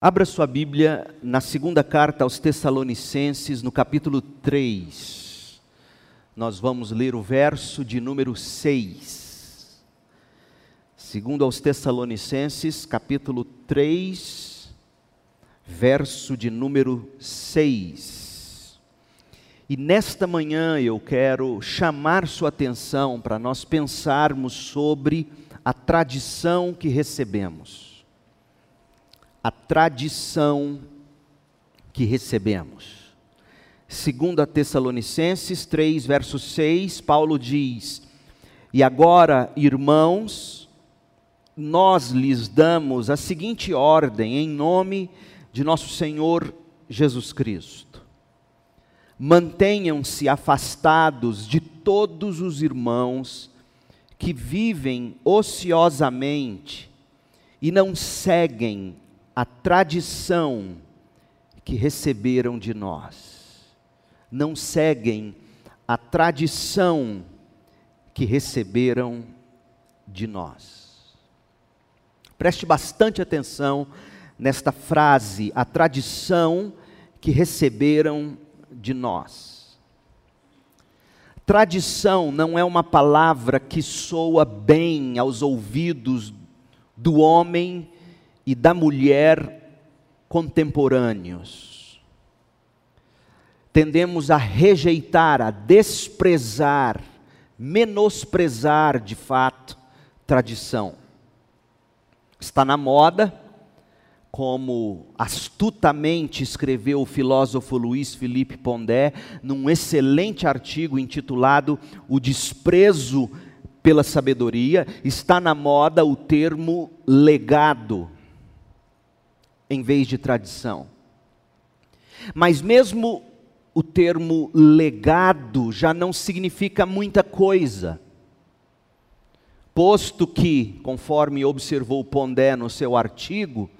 Abra sua Bíblia na segunda carta aos Tessalonicenses, no capítulo 3. Nós vamos ler o verso de número 6. Segundo aos Tessalonicenses, capítulo 3, verso de número 6. E nesta manhã eu quero chamar sua atenção para nós pensarmos sobre a tradição que recebemos a tradição que recebemos. Segundo a Tessalonicenses 3, verso 6, Paulo diz: "E agora, irmãos, nós lhes damos a seguinte ordem em nome de nosso Senhor Jesus Cristo: Mantenham-se afastados de todos os irmãos que vivem ociosamente e não seguem a tradição que receberam de nós. Não seguem a tradição que receberam de nós. Preste bastante atenção nesta frase, a tradição que receberam de nós. Tradição não é uma palavra que soa bem aos ouvidos do homem e da mulher contemporâneos. Tendemos a rejeitar, a desprezar, menosprezar de fato tradição. Está na moda, como astutamente escreveu o filósofo Luiz Felipe Pondé, num excelente artigo intitulado O Desprezo pela Sabedoria, está na moda o termo legado em vez de tradição. Mas mesmo o termo legado já não significa muita coisa. Posto que, conforme observou Pondé no seu artigo,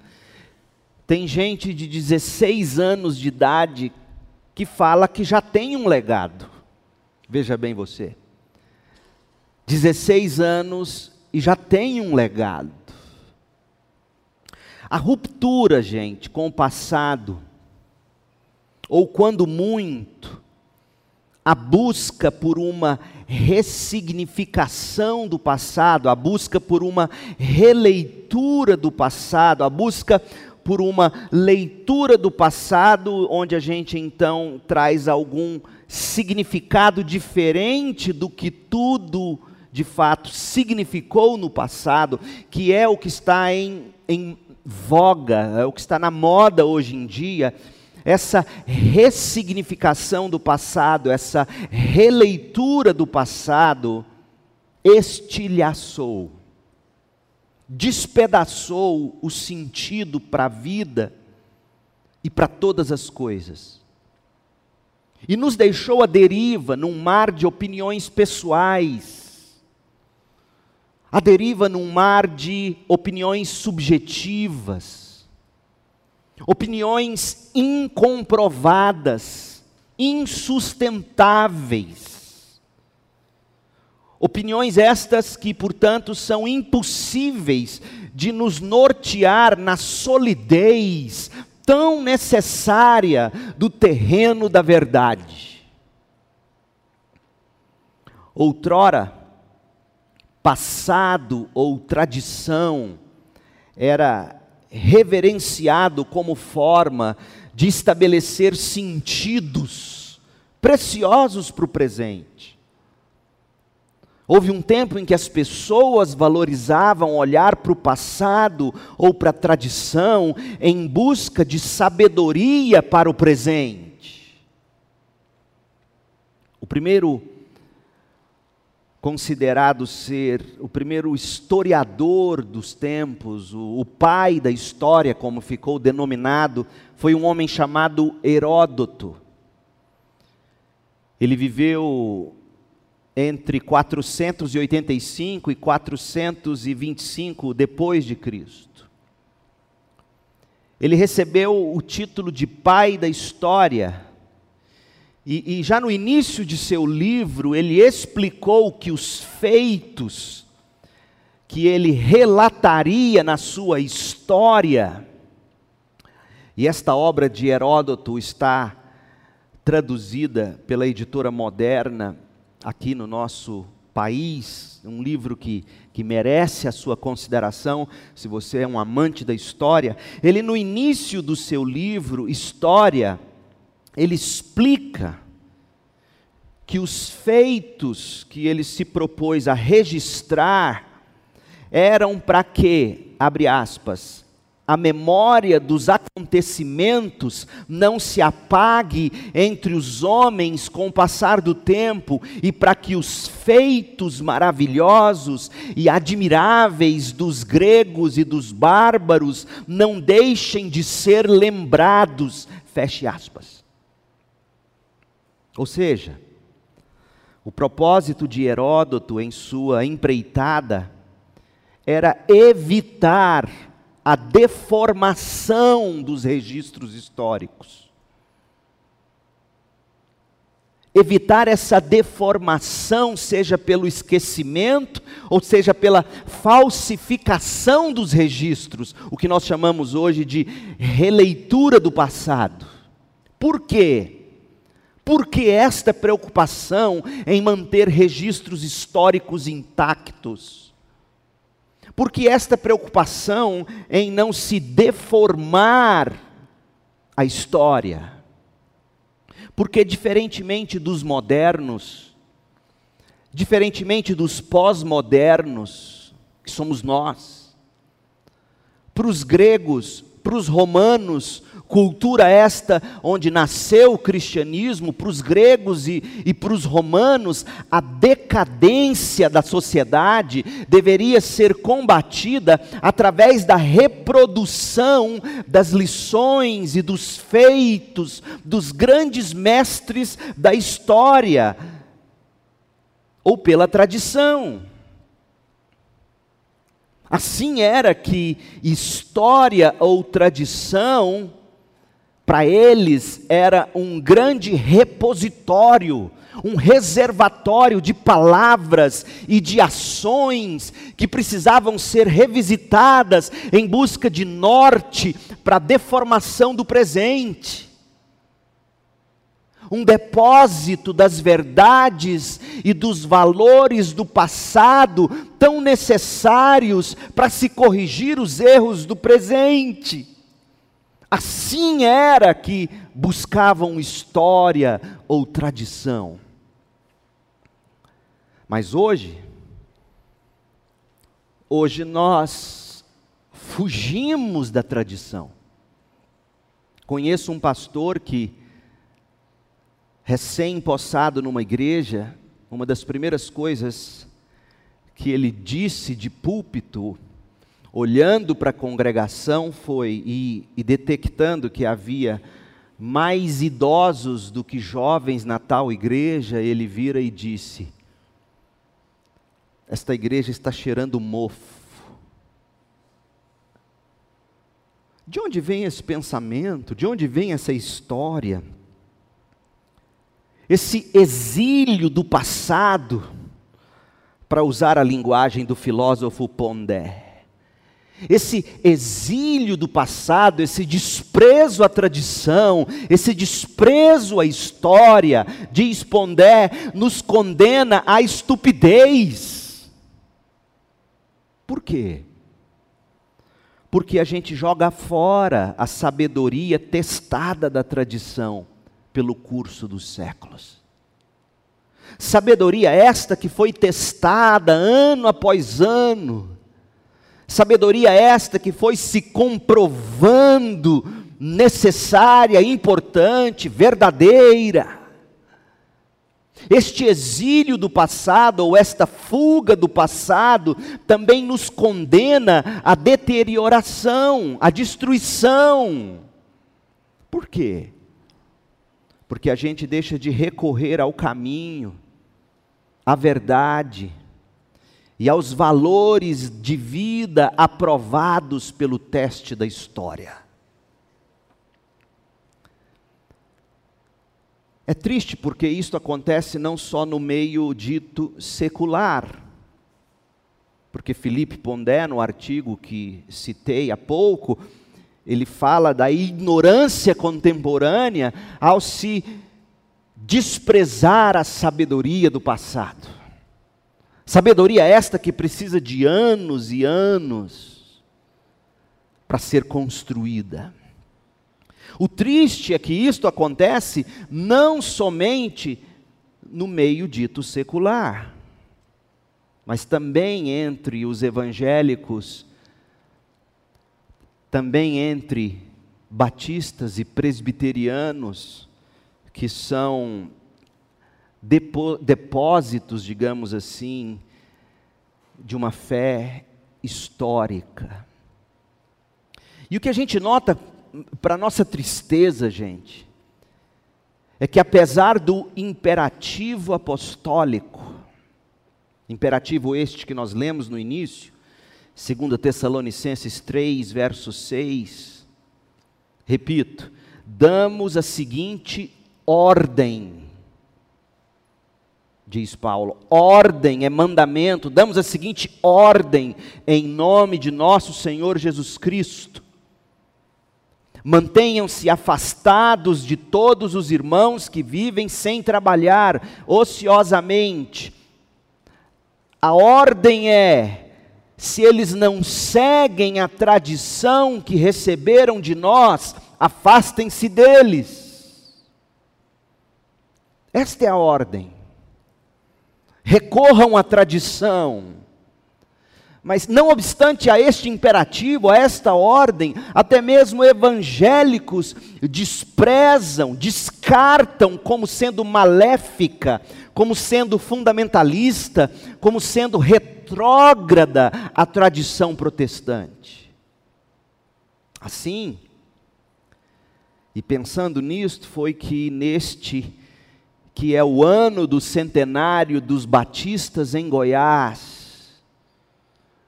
tem gente de 16 anos de idade que fala que já tem um legado. Veja bem você. 16 anos e já tem um legado. A ruptura, gente, com o passado, ou quando muito, a busca por uma ressignificação do passado, a busca por uma releitura do passado, a busca por uma leitura do passado, onde a gente então traz algum significado diferente do que tudo de fato significou no passado, que é o que está em, em voga, é o que está na moda hoje em dia, essa ressignificação do passado, essa releitura do passado, estilhaçou, despedaçou o sentido para a vida e para todas as coisas. E nos deixou à deriva num mar de opiniões pessoais, a deriva num mar de opiniões subjetivas, opiniões incomprovadas, insustentáveis. Opiniões estas que, portanto, são impossíveis de nos nortear na solidez tão necessária do terreno da verdade. Outrora, passado ou tradição era reverenciado como forma de estabelecer sentidos preciosos para o presente. Houve um tempo em que as pessoas valorizavam olhar para o passado ou para a tradição em busca de sabedoria para o presente. O primeiro considerado ser o primeiro historiador dos tempos, o, o, pai da história, como ficou denominado, foi um homem chamado Heródoto. Ele viveu entre 485 e 425 depois de Cristo. Ele recebeu o título de pai da história e, e, já no início de seu livro, ele explicou que os feitos que ele relataria na sua história E esta obra de Heródoto está traduzida pela editora moderna aqui no nosso país, um livro que, que merece a sua consideração, se você é um amante da história. Ele, no início do seu livro, História, ele explica que os feitos que ele se propôs a registrar eram para que, abre aspas, a memória dos acontecimentos não se apague entre os homens com o passar do tempo e para que os feitos maravilhosos e admiráveis dos gregos e dos bárbaros não deixem de ser lembrados. Feche aspas. Ou seja, o propósito de Heródoto em sua empreitada era evitar a deformação dos registros históricos. Evitar essa deformação, seja pelo esquecimento, ou seja pela falsificação dos registros, o que nós chamamos hoje de releitura do passado. Por quê? Por que esta preocupação em manter registros históricos intactos? Porque esta preocupação em não se deformar a história. Porque, diferentemente dos modernos, diferentemente dos pós-modernos, que somos nós, para os gregos, para os romanos, cultura esta onde nasceu o cristianismo, para os gregos e, e para os romanos, a decadência da sociedade deveria ser combatida através da reprodução das lições e dos feitos dos grandes mestres da história, ou pela tradição. Assim era que história ou tradição para eles era um grande repositório, um reservatório de palavras e de ações que precisavam ser revisitadas em busca de norte para a deformação do presente. Um depósito das verdades e dos valores do passado tão necessários para se corrigir os erros do presente. Assim era que buscavam história ou tradição. Mas hoje, hoje nós fugimos da tradição. Conheço um pastor que, recém-possado numa igreja, uma das primeiras coisas que ele disse de púlpito olhando para a congregação foi e, e detectando que havia mais idosos do que jovens na tal igreja, ele vira e disse: Esta igreja está cheirando mofo. De onde vem esse pensamento? De onde vem essa história? Esse exílio do passado, para usar a linguagem do filósofo Pondé esse exílio do passado, esse desprezo à tradição, esse desprezo à história, diz Pondé, nos condena à estupidez. Por quê? Porque a gente joga fora a sabedoria testada da tradição pelo curso dos séculos. Sabedoria esta que foi testada ano após ano, Sabedoria esta que foi se comprovando necessária, importante, verdadeira. Este exílio do passado, ou esta fuga do passado, também nos condena à deterioração, à destruição. Por quê? Porque a gente deixa de recorrer ao caminho, à verdade, e aos valores de vida aprovados pelo teste da história. É triste porque isto acontece não só no meio dito secular, porque Felipe Pondé, no artigo que citei há pouco, ele fala da ignorância contemporânea ao se desprezar a sabedoria do passado. Sabedoria esta que precisa de anos e anos para ser construída. O triste é que isto acontece não somente no meio dito secular, mas também entre os evangélicos, também entre batistas e presbiterianos, que são depósitos, digamos assim, de uma fé histórica. E o que a gente nota, para nossa tristeza, gente, é que apesar do imperativo apostólico, imperativo este que nós lemos no início, 2 Tessalonicenses 3, verso 6, repito, damos a seguinte ordem, diz Paulo, ordem é mandamento, damos a seguinte ordem em nome de nosso Senhor Jesus Cristo Mantenham-se afastados de todos os irmãos que vivem sem trabalhar, ociosamente. A ordem é: se eles não seguem a tradição que receberam de nós, afastem-se deles. Esta é a ordem. Recorram à tradição mas não obstante a este imperativo, a esta ordem, até mesmo evangélicos desprezam, descartam como sendo maléfica, como sendo fundamentalista, como sendo retrógrada a tradição protestante. Assim, e pensando nisto, foi que neste, que é o ano do centenário dos batistas em Goiás,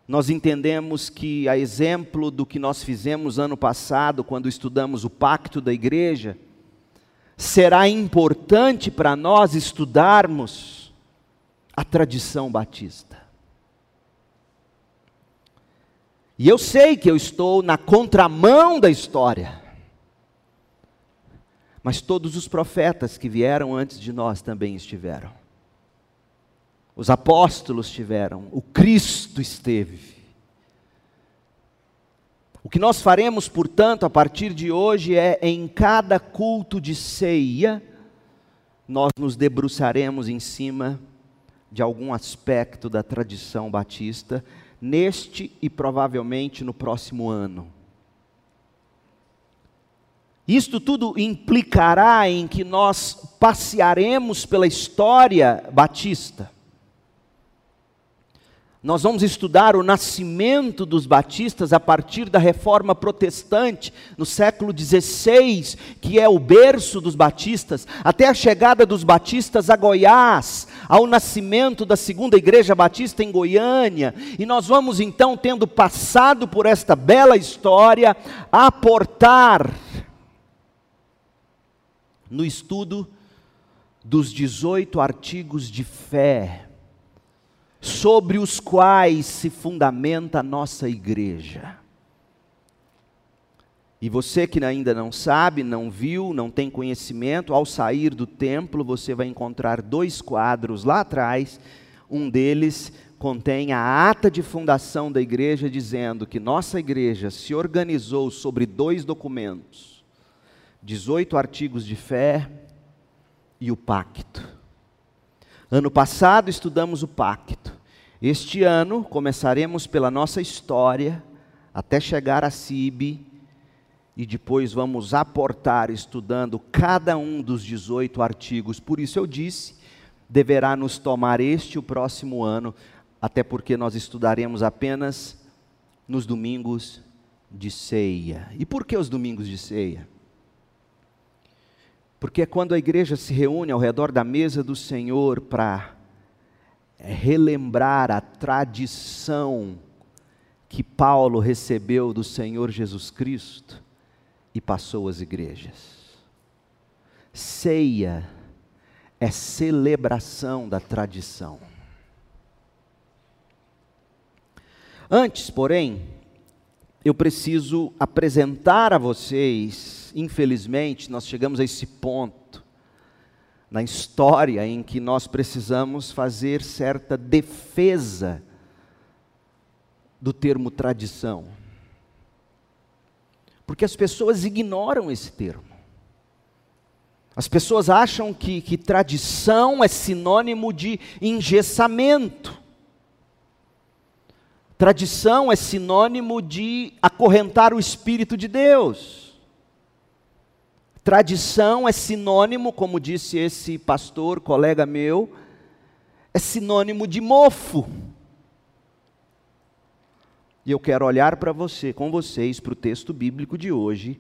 nós entendemos que, a exemplo do que nós fizemos ano passado, quando estudamos o pacto da igreja, será importante para nós estudarmos a tradição batista. E eu sei que eu estou na contramão da história, mas todos os profetas que vieram antes de nós também estiveram. Os apóstolos tiveram, o Cristo esteve. O que nós faremos, portanto, a partir de hoje é em cada culto de ceia, nós nos debruçaremos em cima de algum aspecto da tradição batista, neste e provavelmente no próximo ano. Isto tudo implicará em que nós passearemos pela história batista nós vamos estudar o nascimento dos batistas a partir da reforma protestante, no século XVI, que é o berço dos batistas, até a chegada dos batistas a Goiás, ao nascimento da segunda igreja batista em Goiânia. E nós vamos então, tendo passado por esta bela história, aportar no estudo dos 18 artigos de fé sobre os quais se fundamenta a nossa igreja. E você que ainda não sabe, não viu, não tem conhecimento, ao sair do templo você vai encontrar dois quadros lá atrás. Um deles contém a ata de fundação da igreja, dizendo que nossa igreja se organizou sobre dois documentos: 18 artigos de fé e o pacto. Ano passado estudamos o pacto. Este ano começaremos pela nossa história até chegar a Sibe e depois vamos aportar estudando cada um dos 18 artigos. Por isso eu disse, deverá nos tomar este o próximo ano, até porque nós estudaremos apenas nos domingos de ceia. E por que os domingos de ceia? Porque é quando a igreja se reúne ao redor da mesa do Senhor para relembrar a tradição que Paulo recebeu do Senhor Jesus Cristo e passou às igrejas. Ceia é celebração da tradição. Antes, porém, eu preciso apresentar a vocês, infelizmente, nós chegamos a esse ponto na história em que nós precisamos fazer certa defesa do termo tradição. Porque as pessoas ignoram esse termo. As pessoas acham que, que tradição é sinônimo de engessamento. Tradição é sinônimo de acorrentar o Espírito de Deus. Tradição é sinônimo, como disse esse pastor, colega meu, é sinônimo de mofo. E eu quero olhar para você, com vocês, para o texto bíblico de hoje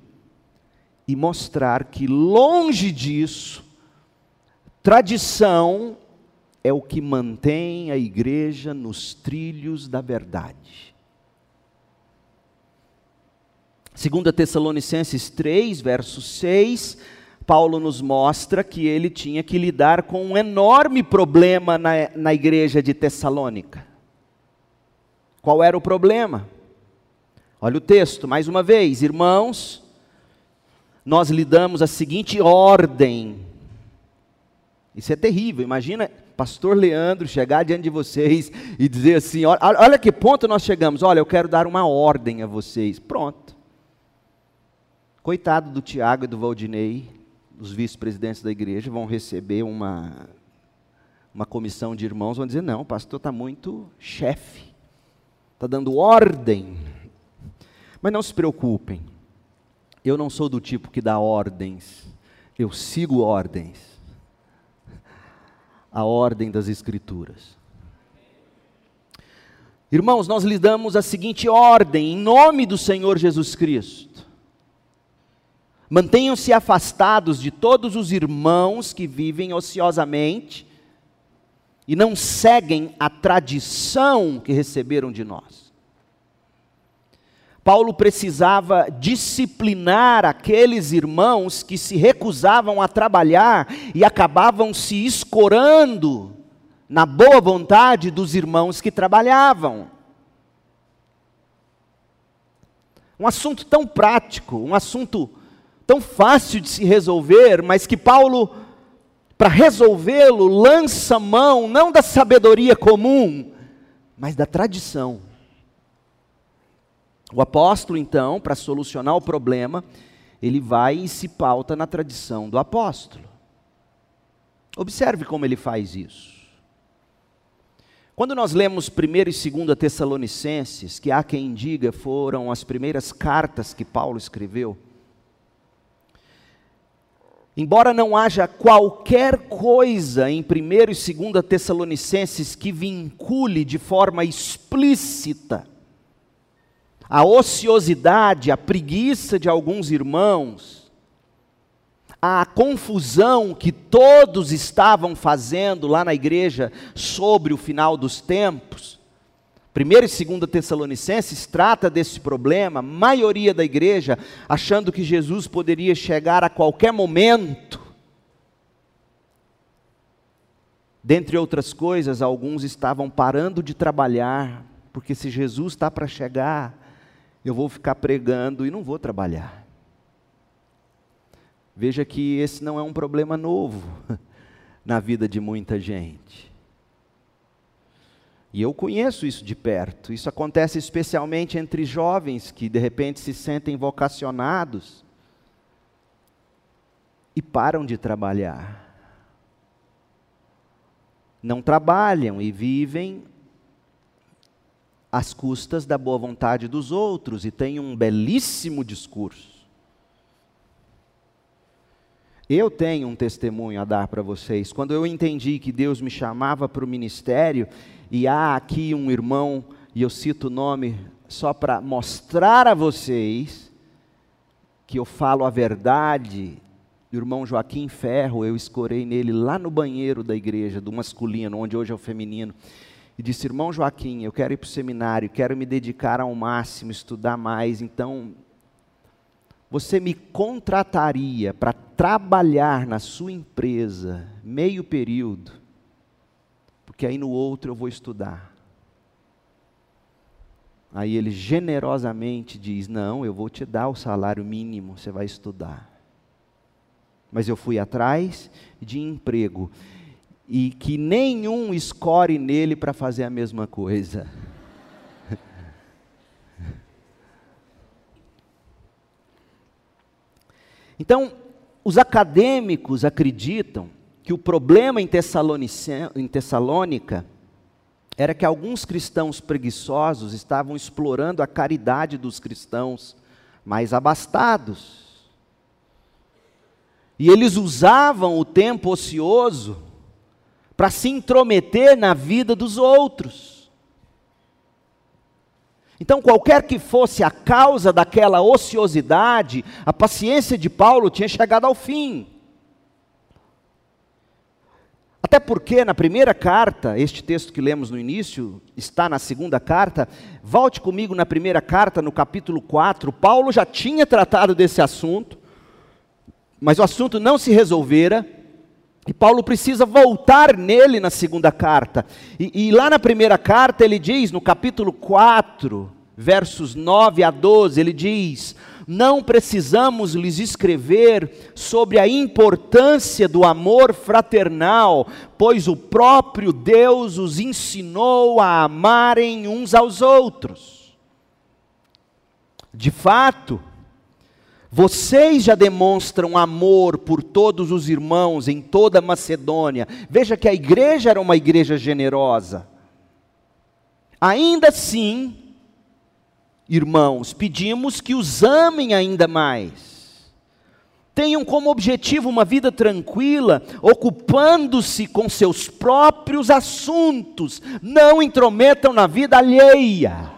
e mostrar que longe disso, tradição é o que mantém a igreja nos trilhos da verdade. 2 Tessalonicenses 3, verso 6, Paulo nos mostra que ele tinha que lidar com um enorme problema na, na igreja de Tessalônica. Qual era o problema? Olha o texto, mais uma vez, irmãos, nós lhe damos a seguinte ordem. Isso é terrível, imagina pastor Leandro chegar diante de vocês e dizer assim: olha, olha que ponto nós chegamos, olha, eu quero dar uma ordem a vocês. Pronto. Coitado do Tiago e do Valdinei, os vice-presidentes da igreja, vão receber uma, uma comissão de irmãos, vão dizer: não, o pastor está muito chefe, está dando ordem. Mas não se preocupem, eu não sou do tipo que dá ordens, eu sigo ordens a ordem das Escrituras. Irmãos, nós lhe damos a seguinte ordem, em nome do Senhor Jesus Cristo. Mantenham-se afastados de todos os irmãos que vivem ociosamente e não seguem a tradição que receberam de nós. Paulo precisava disciplinar aqueles irmãos que se recusavam a trabalhar e acabavam se escorando na boa vontade dos irmãos que trabalhavam. Um assunto tão prático, um assunto tão fácil de se resolver, mas que Paulo, para resolvê-lo, lança mão não da sabedoria comum, mas da tradição. O apóstolo, então, para solucionar o problema, ele vai e se pauta na tradição do apóstolo. Observe como ele faz isso. Quando nós lemos 1 e 2 Tessalonicenses, que há quem diga foram as primeiras cartas que Paulo escreveu, embora não haja qualquer coisa em 1 e 2 Tessalonicenses que vincule de forma explícita a ociosidade, a preguiça de alguns irmãos, a confusão que todos estavam fazendo lá na igreja sobre o final dos tempos. 1 e 2 Tessalonicenses trata desse problema, maioria da igreja achando que Jesus poderia chegar a qualquer momento. Dentre outras coisas, alguns estavam parando de trabalhar, porque se Jesus está para chegar, eu vou ficar pregando e não vou trabalhar. Veja que esse não é um problema novo na vida de muita gente. E eu conheço isso de perto. Isso acontece especialmente entre jovens que de repente se sentem vocacionados e param de trabalhar. Não trabalham e vivem às custas da boa vontade dos outros e tem um belíssimo discurso. Eu tenho um testemunho a dar para vocês. Quando eu entendi que Deus me chamava para o ministério, e há aqui um irmão, e eu cito o nome só para mostrar a vocês que eu falo a verdade, o irmão Joaquim Ferro, eu escorei nele lá no banheiro da igreja, do masculino, onde hoje é o feminino e disse: Irmão Joaquim, eu quero ir para o seminário, quero me dedicar ao máximo, estudar mais, então você me contrataria para trabalhar na sua empresa meio período, porque aí no outro eu vou estudar. Aí ele generosamente diz: Não, eu vou te dar o salário mínimo, você vai estudar. Mas eu fui atrás de emprego e que nenhum escore nele para fazer a mesma coisa. Então, os acadêmicos acreditam que o problema em, em Tessalônica era que alguns cristãos preguiçosos estavam explorando a caridade dos cristãos mais abastados. E eles usavam o tempo ocioso para se intrometer na vida dos outros. Então, qualquer que fosse a causa daquela ociosidade, a paciência de Paulo tinha chegado ao fim. Até porque na primeira carta, este texto que lemos no início, está na segunda carta, volte comigo na primeira carta, no capítulo 4, Paulo já tinha tratado desse assunto, mas o assunto não se resolvera, e Paulo precisa voltar nele na segunda carta. E, e, lá na primeira carta ele diz, no capítulo 4, versos 9 a 12, ele diz: Não precisamos lhes escrever sobre a importância do amor fraternal, pois o próprio Deus os ensinou a amarem uns aos outros. De fato, vocês já demonstram amor por todos os irmãos em toda a Macedônia. Veja que a igreja era uma igreja generosa. Ainda assim, irmãos, pedimos que os amem ainda mais. Tenham como objetivo uma vida tranquila, ocupando-se com seus próprios assuntos, não intrometam na vida alheia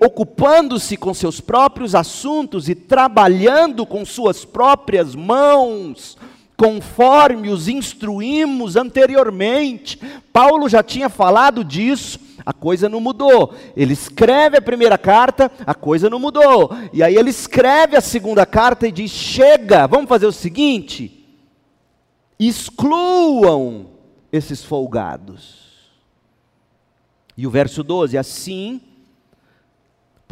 ocupando-se com seus próprios assuntos e trabalhando com suas próprias mãos, conforme os instruímos anteriormente. Paulo já tinha falado disso, a coisa não mudou. Ele escreve a primeira carta, a coisa não mudou. E aí ele escreve a segunda carta e diz: chega, vamos fazer o seguinte: excluam esses folgados. E o verso 12: assim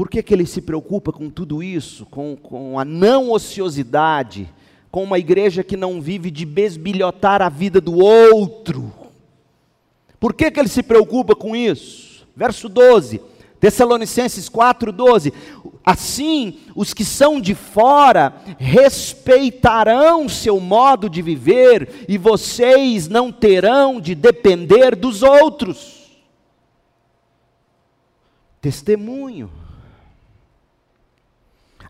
por que, que ele se preocupa com tudo isso, com, com a não ociosidade, com uma igreja que não vive de besbilhotar a vida do outro? Por que, que ele se preocupa com isso? Verso 12, Tessalonicenses 4,12: Assim, os que são de fora respeitarão seu modo de viver, e vocês não terão de depender dos outros. Testemunho.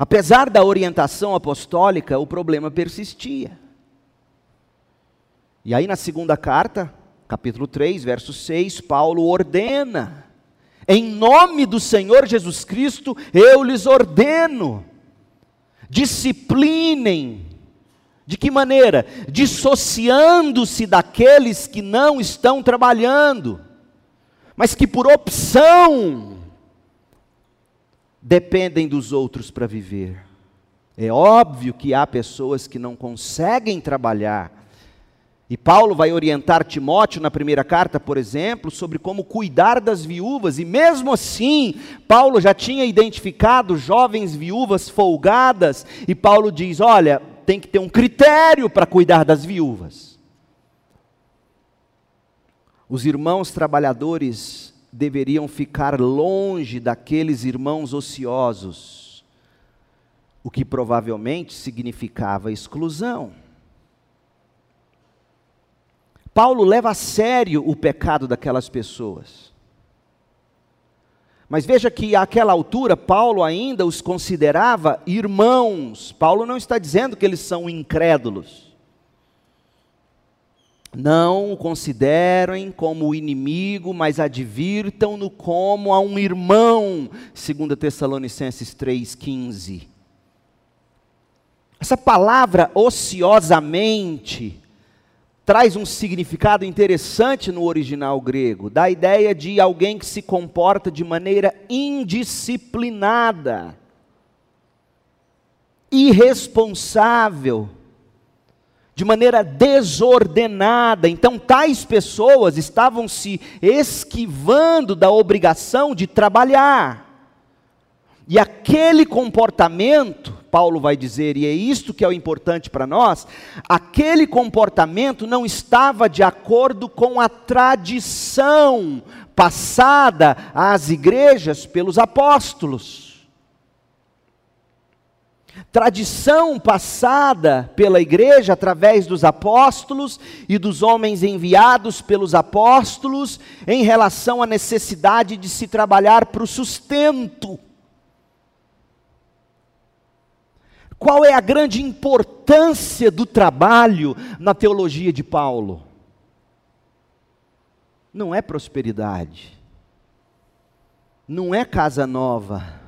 Apesar da orientação apostólica, o problema persistia. E aí, na segunda carta, capítulo 3, verso 6, Paulo ordena: em nome do Senhor Jesus Cristo, eu lhes ordeno, disciplinem. De que maneira? Dissociando-se daqueles que não estão trabalhando, mas que por opção dependem dos outros para viver. É óbvio que há pessoas que não conseguem trabalhar. E Paulo vai orientar Timóteo na primeira carta, por exemplo, sobre como cuidar das viúvas, e mesmo assim, Paulo já tinha identificado jovens viúvas folgadas, e Paulo diz: olha, tem que ter um critério para cuidar das viúvas. Os irmãos trabalhadores deveriam ficar longe daqueles irmãos ociosos, o que provavelmente significava exclusão. Paulo leva a sério o pecado daquelas pessoas. Mas veja que àquela altura Paulo ainda os considerava irmãos. Paulo não está dizendo que eles são incrédulos. Não o considerem como inimigo, mas advirtam-no como a um irmão, segundo Tessalonicenses 3:15. Essa palavra ociosamente traz um significado interessante no original grego, dá a ideia de alguém que se comporta de maneira indisciplinada, irresponsável, de maneira desordenada. Então, tais pessoas estavam se esquivando da obrigação de trabalhar. E aquele comportamento, Paulo vai dizer, e é isto que é o importante para nós, aquele comportamento não estava de acordo com a tradição passada às igrejas pelos apóstolos. Tradição passada pela igreja através dos apóstolos e dos homens enviados pelos apóstolos em relação à necessidade de se trabalhar para o sustento. Qual é a grande importância do trabalho na teologia de Paulo? Não é prosperidade, não é casa nova,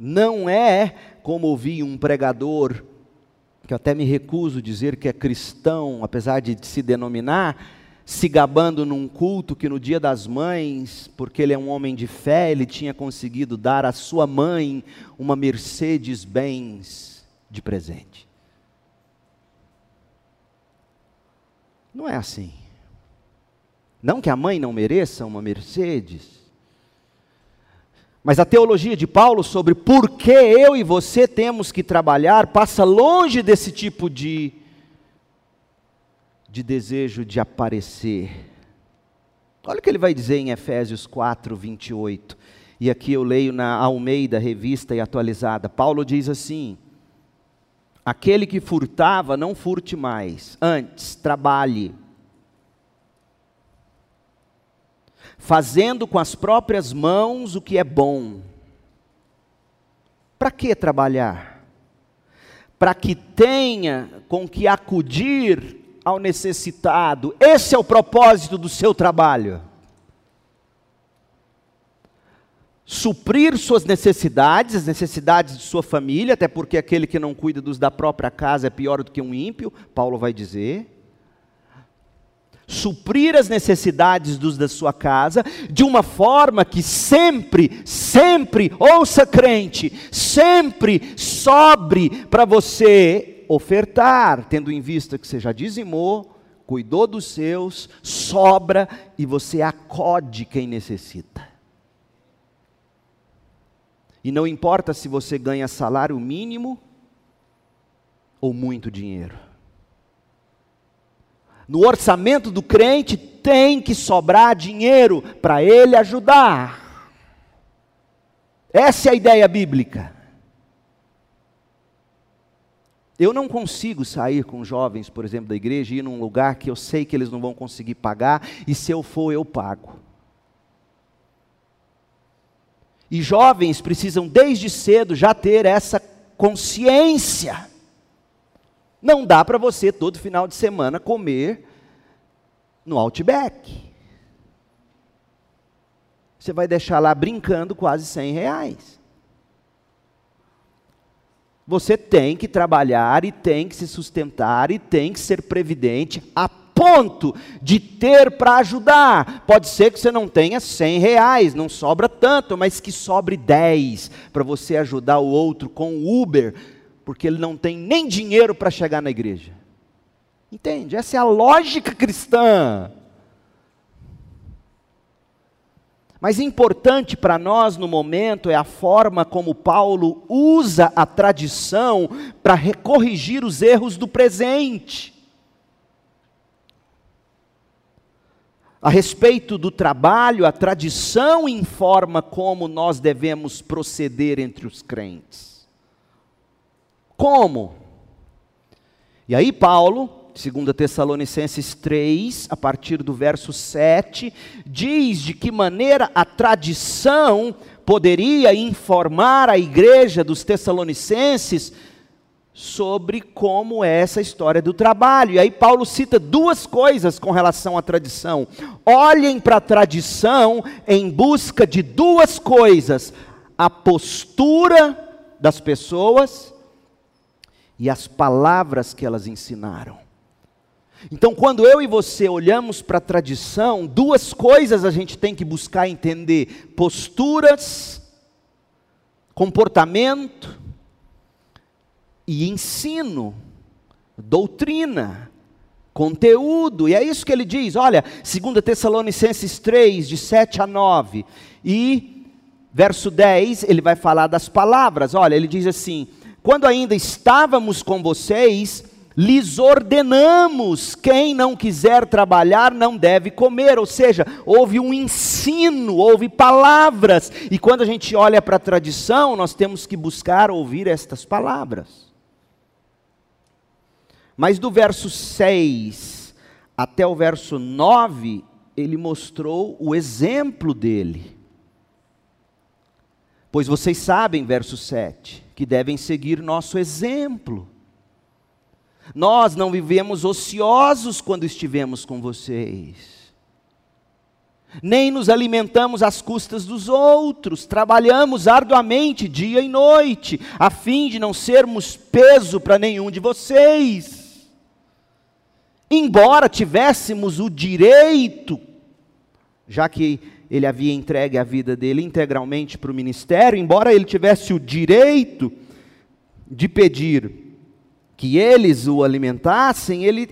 não é, como ouvi um pregador, que eu até me recuso dizer que é cristão, apesar de se denominar, se gabando num culto que no dia das mães, porque ele é um homem de fé, ele tinha conseguido dar à sua mãe uma Mercedes-Benz de presente. Não é assim. Não que a mãe não mereça uma Mercedes. Mas a teologia de Paulo sobre por que eu e você temos que trabalhar passa longe desse tipo de de desejo de aparecer. Olha o que ele vai dizer em Efésios 4, 28. E aqui eu leio na Almeida, revista e atualizada. Paulo diz assim: Aquele que furtava, não furte mais, antes, trabalhe. Fazendo com as próprias mãos o que é bom. Para que trabalhar? Para que tenha com que acudir ao necessitado. Esse é o propósito do seu trabalho. Suprir suas necessidades, as necessidades de sua família, até porque aquele que não cuida dos da própria casa é pior do que um ímpio, Paulo vai dizer. Suprir as necessidades dos da sua casa, de uma forma que sempre, sempre, ouça crente, sempre sobre para você ofertar, tendo em vista que você já dizimou, cuidou dos seus, sobra e você acode quem necessita. E não importa se você ganha salário mínimo ou muito dinheiro. No orçamento do crente tem que sobrar dinheiro para ele ajudar. Essa é a ideia bíblica. Eu não consigo sair com jovens, por exemplo, da igreja e ir num lugar que eu sei que eles não vão conseguir pagar, e se eu for, eu pago. E jovens precisam desde cedo já ter essa consciência. Não dá para você todo final de semana comer no Outback. Você vai deixar lá brincando quase 100 reais. Você tem que trabalhar e tem que se sustentar e tem que ser previdente a ponto de ter para ajudar. Pode ser que você não tenha 100 reais, não sobra tanto, mas que sobre 10 para você ajudar o outro com o Uber, porque ele não tem nem dinheiro para chegar na igreja. Entende? Essa é a lógica cristã. Mas importante para nós no momento é a forma como Paulo usa a tradição para corrigir os erros do presente. A respeito do trabalho, a tradição informa como nós devemos proceder entre os crentes. Como? E aí, Paulo 2 Tessalonicenses 3, a partir do verso 7, diz de que maneira a tradição poderia informar a igreja dos Tessalonicenses sobre como é essa história do trabalho. E aí Paulo cita duas coisas com relação à tradição. Olhem para a tradição em busca de duas coisas: a postura das pessoas e as palavras que elas ensinaram. Então, quando eu e você olhamos para a tradição, duas coisas a gente tem que buscar entender: posturas, comportamento e ensino doutrina, conteúdo, e é isso que ele diz, olha, 2 Tessalonicenses 3, de 7 a 9, e verso 10, ele vai falar das palavras, olha, ele diz assim: quando ainda estávamos com vocês, lhes ordenamos: quem não quiser trabalhar não deve comer. Ou seja, houve um ensino, houve palavras. E quando a gente olha para a tradição, nós temos que buscar ouvir estas palavras. Mas do verso 6 até o verso 9, ele mostrou o exemplo dele. Pois vocês sabem, verso 7, que devem seguir nosso exemplo. Nós não vivemos ociosos quando estivemos com vocês. Nem nos alimentamos às custas dos outros, trabalhamos arduamente dia e noite, a fim de não sermos peso para nenhum de vocês. Embora tivéssemos o direito, já que ele havia entregue a vida dele integralmente para o ministério, embora ele tivesse o direito de pedir que eles o alimentassem, ele,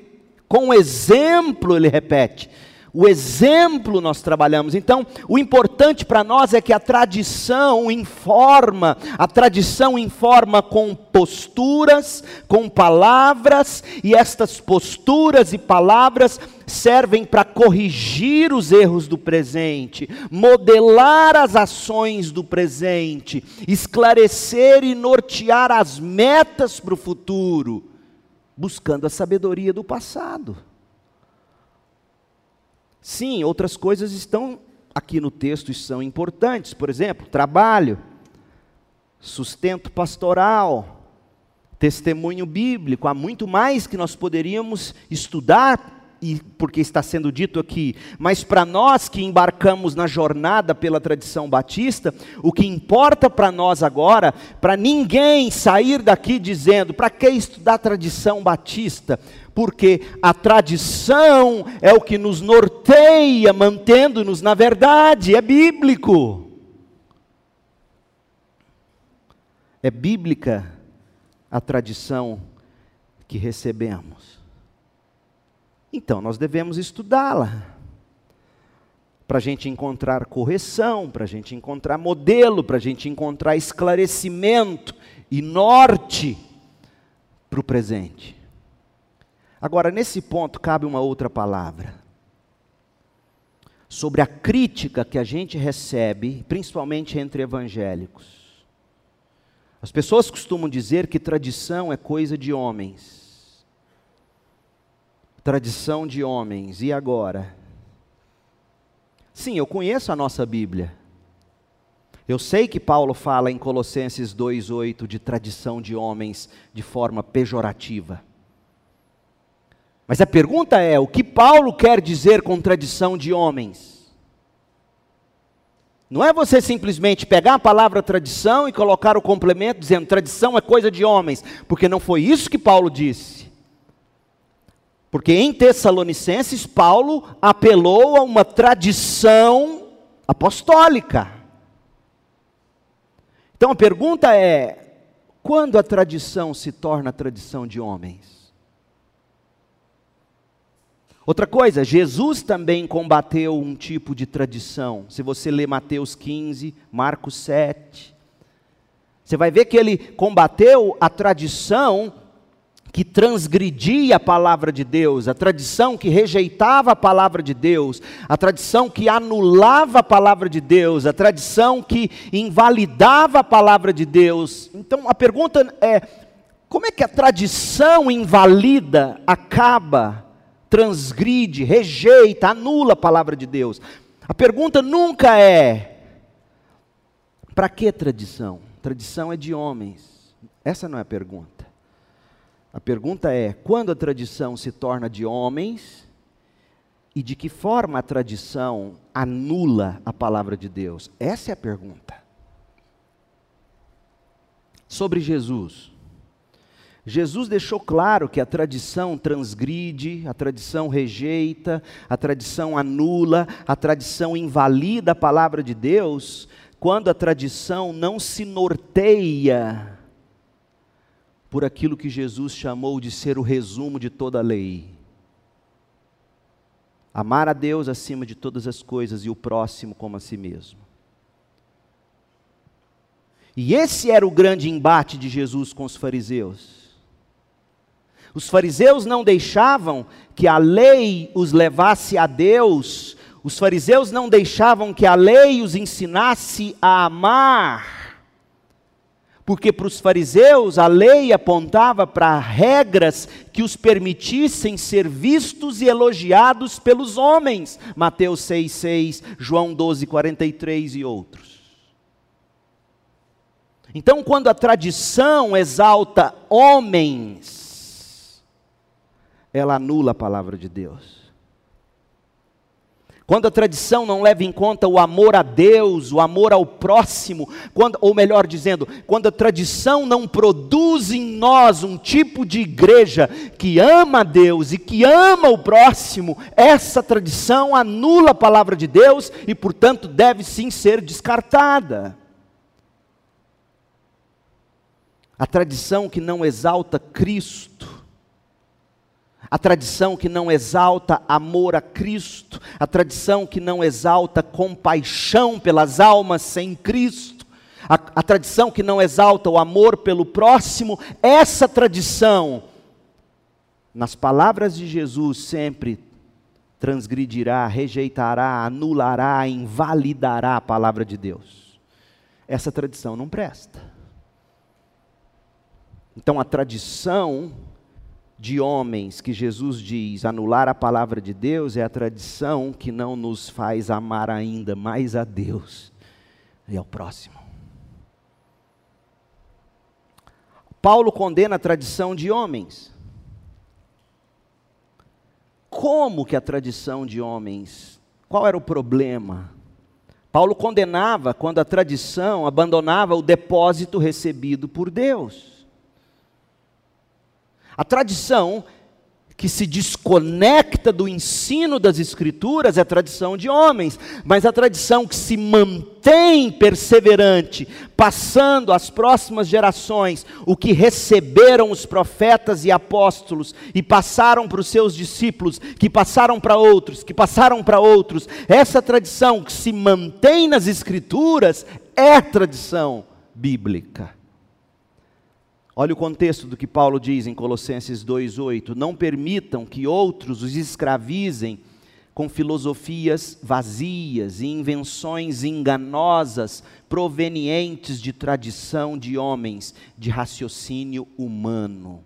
com exemplo, ele repete: o exemplo nós trabalhamos. Então, o importante para nós é que a tradição informa, a tradição informa com posturas, com palavras, e estas posturas e palavras servem para corrigir os erros do presente, modelar as ações do presente, esclarecer e nortear as metas para o futuro, buscando a sabedoria do passado. Sim, outras coisas estão aqui no texto e são importantes. Por exemplo, trabalho, sustento pastoral, testemunho bíblico. Há muito mais que nós poderíamos estudar e porque está sendo dito aqui, mas para nós que embarcamos na jornada pela tradição batista, o que importa para nós agora, para ninguém sair daqui dizendo, para que estudar tradição batista? Porque a tradição é o que nos norteia, mantendo-nos na verdade, é bíblico. É bíblica a tradição que recebemos. Então nós devemos estudá-la, para a gente encontrar correção, para a gente encontrar modelo, para a gente encontrar esclarecimento e norte para o presente. Agora, nesse ponto, cabe uma outra palavra. Sobre a crítica que a gente recebe, principalmente entre evangélicos. As pessoas costumam dizer que tradição é coisa de homens tradição de homens, e agora? Sim, eu conheço a nossa Bíblia. Eu sei que Paulo fala em Colossenses 2,8 de tradição de homens de forma pejorativa. Mas a pergunta é: o que Paulo quer dizer com tradição de homens? Não é você simplesmente pegar a palavra tradição e colocar o complemento dizendo tradição é coisa de homens, porque não foi isso que Paulo disse. Porque em Tessalonicenses, Paulo apelou a uma tradição apostólica. Então a pergunta é: quando a tradição se torna tradição de homens? Outra coisa, Jesus também combateu um tipo de tradição. Se você ler Mateus 15, Marcos 7, você vai ver que ele combateu a tradição que transgredia a palavra de Deus, a tradição que rejeitava a palavra de Deus, a tradição que anulava a palavra de Deus, a tradição que invalidava a palavra de Deus. Então a pergunta é: como é que a tradição invalida, acaba, transgride, rejeita, anula a palavra de Deus? A pergunta nunca é: para que tradição? Tradição é de homens. Essa não é a pergunta. A pergunta é: quando a tradição se torna de homens e de que forma a tradição anula a palavra de Deus? Essa é a pergunta. Sobre Jesus. Jesus deixou claro que a tradição transgride, a tradição rejeita, a tradição anula, a tradição invalida a palavra de Deus, quando a tradição não se norteia por aquilo que Jesus chamou de ser o resumo de toda a lei. Amar a Deus acima de todas as coisas e o próximo como a si mesmo. E esse era o grande embate de Jesus com os fariseus. Os fariseus não deixavam que a lei os levasse a Deus, os fariseus não deixavam que a lei os ensinasse a amar porque para os fariseus a lei apontava para regras que os permitissem ser vistos e elogiados pelos homens. Mateus 6,6, João 12,43 e outros. Então, quando a tradição exalta homens, ela anula a palavra de Deus. Quando a tradição não leva em conta o amor a Deus, o amor ao próximo, quando, ou melhor dizendo, quando a tradição não produz em nós um tipo de igreja que ama a Deus e que ama o próximo, essa tradição anula a palavra de Deus e, portanto, deve sim ser descartada. A tradição que não exalta Cristo, a tradição que não exalta amor a Cristo, a tradição que não exalta compaixão pelas almas sem Cristo, a, a, tradição que não exalta o amor pelo próximo, essa tradição, nas palavras de Jesus, sempre transgredirá, rejeitará, anulará, invalidará a palavra de Deus. Essa tradição não presta. Então a tradição de homens que Jesus diz anular a palavra de Deus é a tradição que não nos faz amar ainda mais a Deus e ao próximo. Paulo condena a tradição de homens. Como que a tradição de homens? Qual era o problema? Paulo condenava quando a tradição abandonava o depósito recebido por Deus. A tradição que se desconecta do ensino das Escrituras é a tradição de homens, mas a tradição que se mantém perseverante, passando às próximas gerações o que receberam os profetas e apóstolos e passaram para os seus discípulos, que passaram para outros, que passaram para outros, essa tradição que se mantém nas Escrituras é tradição bíblica. Olha o contexto do que Paulo diz em Colossenses 2:8: Não permitam que outros os escravizem com filosofias vazias e invenções enganosas provenientes de tradição de homens, de raciocínio humano.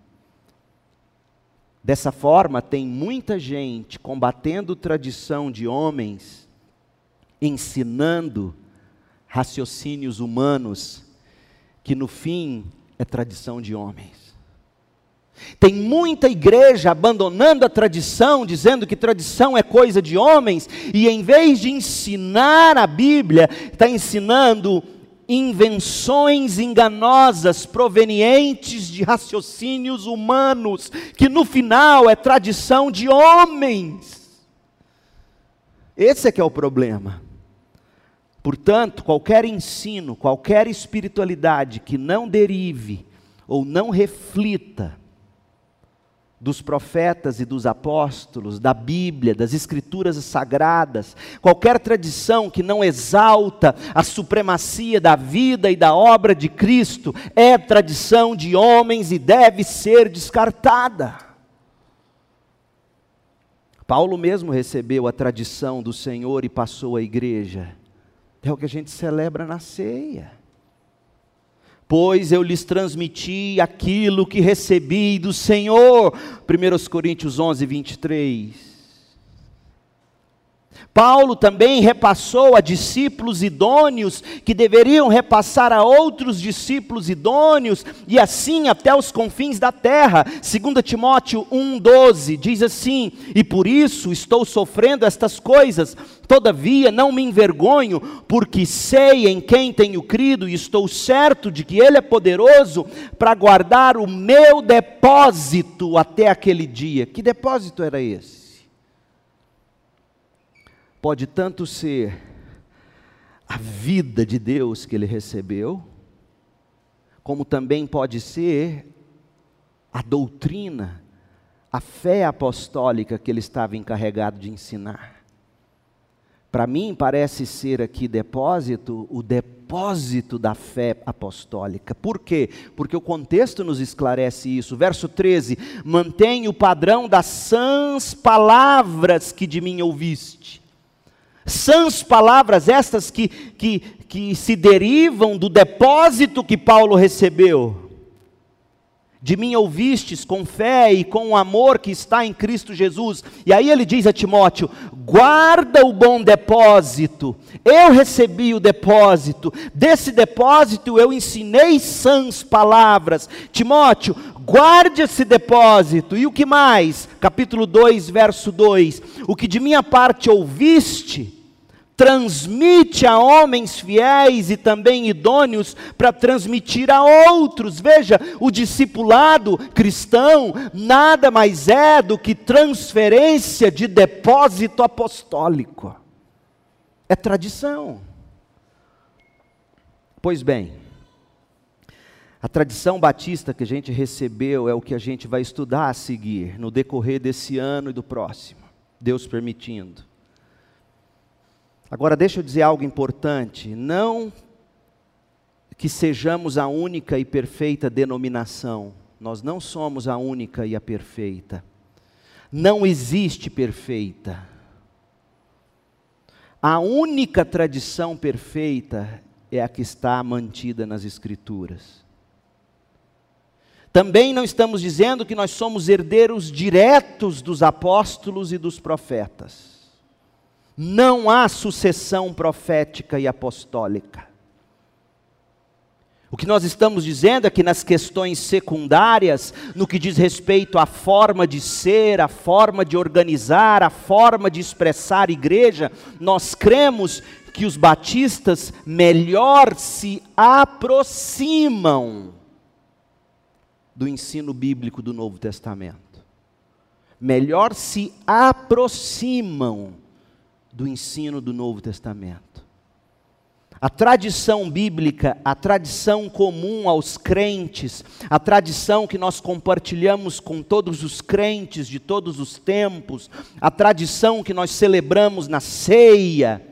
Dessa forma, tem muita gente combatendo tradição de homens, ensinando raciocínios humanos, que no fim é tradição de homens. Tem muita igreja abandonando a tradição, dizendo que tradição é coisa de homens, e em vez de ensinar a Bíblia, está ensinando invenções enganosas provenientes de raciocínios humanos, que no final é tradição de homens. Esse é que é o problema. Portanto, qualquer ensino, qualquer espiritualidade que não derive ou não reflita dos profetas e dos apóstolos, da Bíblia, das Escrituras sagradas, qualquer tradição que não exalta a supremacia da vida e da obra de Cristo, é tradição de homens e deve ser descartada. Paulo mesmo recebeu a tradição do Senhor e passou à igreja. É o que a gente celebra na ceia. Pois eu lhes transmiti aquilo que recebi do Senhor. 1 Coríntios 11, 23. Paulo também repassou a discípulos idôneos que deveriam repassar a outros discípulos idôneos e assim até os confins da terra. 2 Timóteo 1:12 diz assim: "E por isso estou sofrendo estas coisas, todavia não me envergonho, porque sei em quem tenho crido e estou certo de que ele é poderoso para guardar o meu depósito até aquele dia." Que depósito era esse? Pode tanto ser a vida de Deus que ele recebeu, como também pode ser a doutrina, a fé apostólica que ele estava encarregado de ensinar. Para mim, parece ser aqui depósito, o depósito da fé apostólica. Por quê? Porque o contexto nos esclarece isso. Verso 13: Mantém o padrão das sãs palavras que de mim ouviste. Sãs palavras, estas que, que, que se derivam do depósito que Paulo recebeu de mim ouvistes com fé e com o amor que está em Cristo Jesus. E aí ele diz a Timóteo: guarda o bom depósito. Eu recebi o depósito, desse depósito eu ensinei sãs palavras. Timóteo, guarde esse depósito. E o que mais? Capítulo 2, verso 2: O que de minha parte ouviste transmite a homens fiéis e também idôneos para transmitir a outros. Veja, o discipulado cristão nada mais é do que transferência de depósito apostólico. É tradição. Pois bem, a tradição batista que a gente recebeu é o que a gente vai estudar a seguir no decorrer desse ano e do próximo, Deus permitindo. Agora, deixa eu dizer algo importante: não que sejamos a única e perfeita denominação, nós não somos a única e a perfeita. Não existe perfeita. A única tradição perfeita é a que está mantida nas Escrituras. Também não estamos dizendo que nós somos herdeiros diretos dos apóstolos e dos profetas. Não há sucessão profética e apostólica. O que nós estamos dizendo é que nas questões secundárias, no que diz respeito à forma de ser, à forma de organizar, à forma de expressar igreja, nós cremos que os batistas melhor se aproximam do ensino bíblico do Novo Testamento. Melhor se aproximam do ensino do Novo Testamento. A tradição bíblica, a tradição comum aos crentes, a tradição que nós compartilhamos com todos os crentes de todos os tempos, a tradição que nós celebramos na ceia,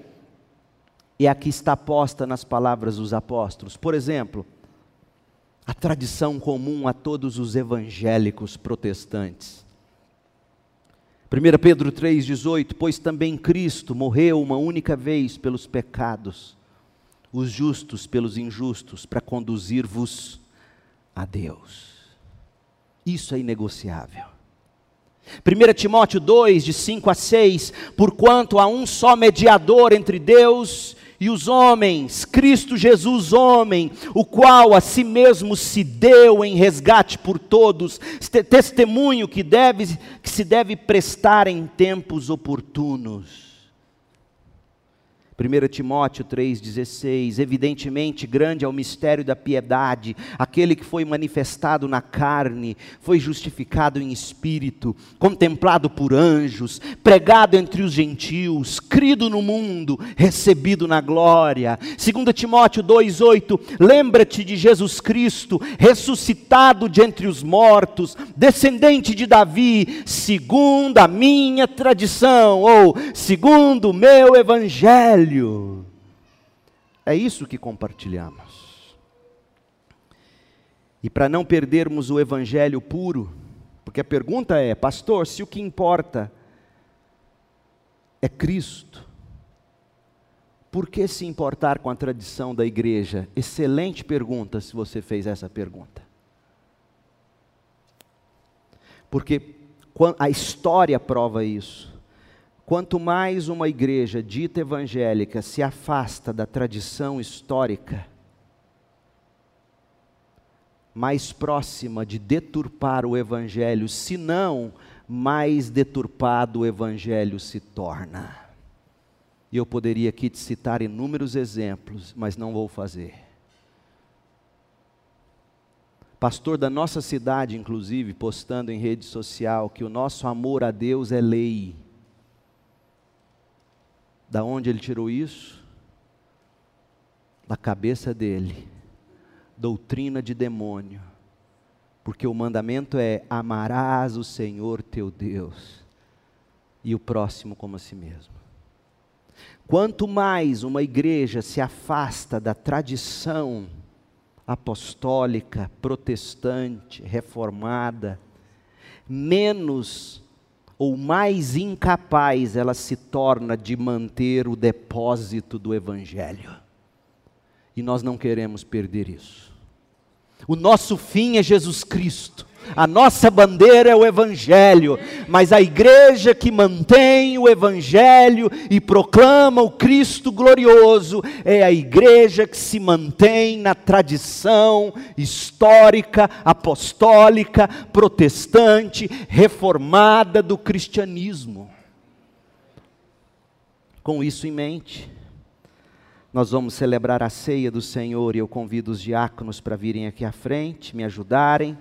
e aqui está posta nas palavras dos apóstolos. Por exemplo, a tradição comum a todos os evangélicos protestantes. 1 Pedro 3,18: Pois também Cristo morreu uma única vez pelos pecados, os justos pelos injustos, para conduzir-vos a Deus. Isso é inegociável. 1 Timóteo 2, de 5 a 6: Porquanto há um só mediador entre Deus e os homens, Cristo Jesus, homem, o qual a si mesmo se deu em resgate por todos, testemunho que, deve, que se deve prestar em tempos oportunos. 1 Timóteo 3,16: Evidentemente, grande é o mistério da piedade. Aquele que foi manifestado na carne, foi justificado em espírito, contemplado por anjos, pregado entre os gentios, crido no mundo, recebido na glória. 2 Timóteo 2,8: Lembra-te de Jesus Cristo, ressuscitado de entre os mortos, descendente de Davi, segundo a minha tradição, ou segundo o meu evangelho É isso que compartilhamos. E para não perdermos o Evangelho puro, porque a pergunta é, pastor, se o que importa é Cristo, por que se importar com a tradição da igreja? Excelente pergunta se você fez essa pergunta. Porque a história prova isso. Quanto mais uma igreja dita evangélica se afasta da tradição histórica, mais próxima de deturpar o evangelho, se não, mais deturpado o evangelho se torna. E eu poderia aqui te citar inúmeros exemplos, mas não vou fazer. Pastor da nossa cidade, inclusive, postando em rede social que o nosso amor a Deus é lei. Da onde ele tirou isso? Da cabeça dele. Doutrina de demônio. Porque o mandamento é: amarás o Senhor teu Deus e o próximo como a si mesmo. Quanto mais uma igreja se afasta da tradição apostólica, protestante, reformada, menos ou mais incapaz ela se torna de manter o depósito do Evangelho. E nós não queremos perder isso. O nosso fim é Jesus Cristo. A nossa bandeira é o Evangelho, mas a igreja que mantém o Evangelho e proclama o Cristo glorioso é a igreja que se mantém na tradição histórica, apostólica, protestante, reformada do cristianismo. Com isso em mente, nós vamos celebrar a ceia do Senhor e eu convido os diáconos para virem aqui à frente, me ajudarem.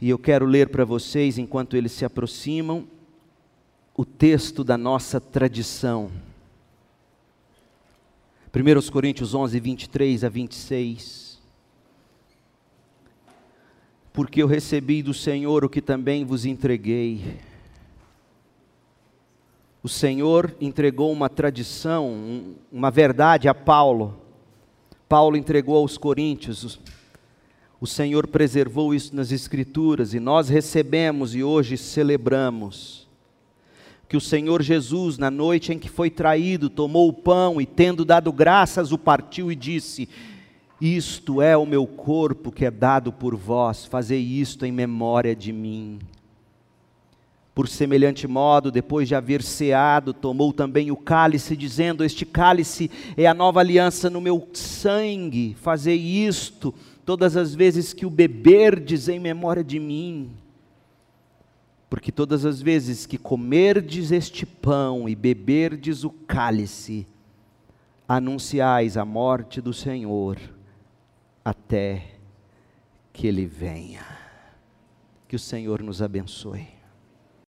E eu quero ler para vocês, enquanto eles se aproximam, o texto da nossa tradição. 1 Coríntios 11, 23 a 26. Porque eu recebi do Senhor o que também vos entreguei. O Senhor entregou uma tradição, uma verdade a Paulo. Paulo entregou aos Coríntios o Senhor preservou isso nas Escrituras e nós recebemos e hoje celebramos que o Senhor Jesus, na noite em que foi traído, tomou o pão e, tendo dado graças, o partiu e disse: Isto é o meu corpo que é dado por vós, fazei isto em memória de mim. Por semelhante modo, depois de haver ceado, tomou também o cálice, dizendo: Este cálice é a nova aliança no meu sangue, fazei isto todas as vezes que o beberdes em memória de mim. Porque todas as vezes que comerdes este pão e beberdes o cálice, anunciais a morte do Senhor até que ele venha. Que o Senhor nos abençoe.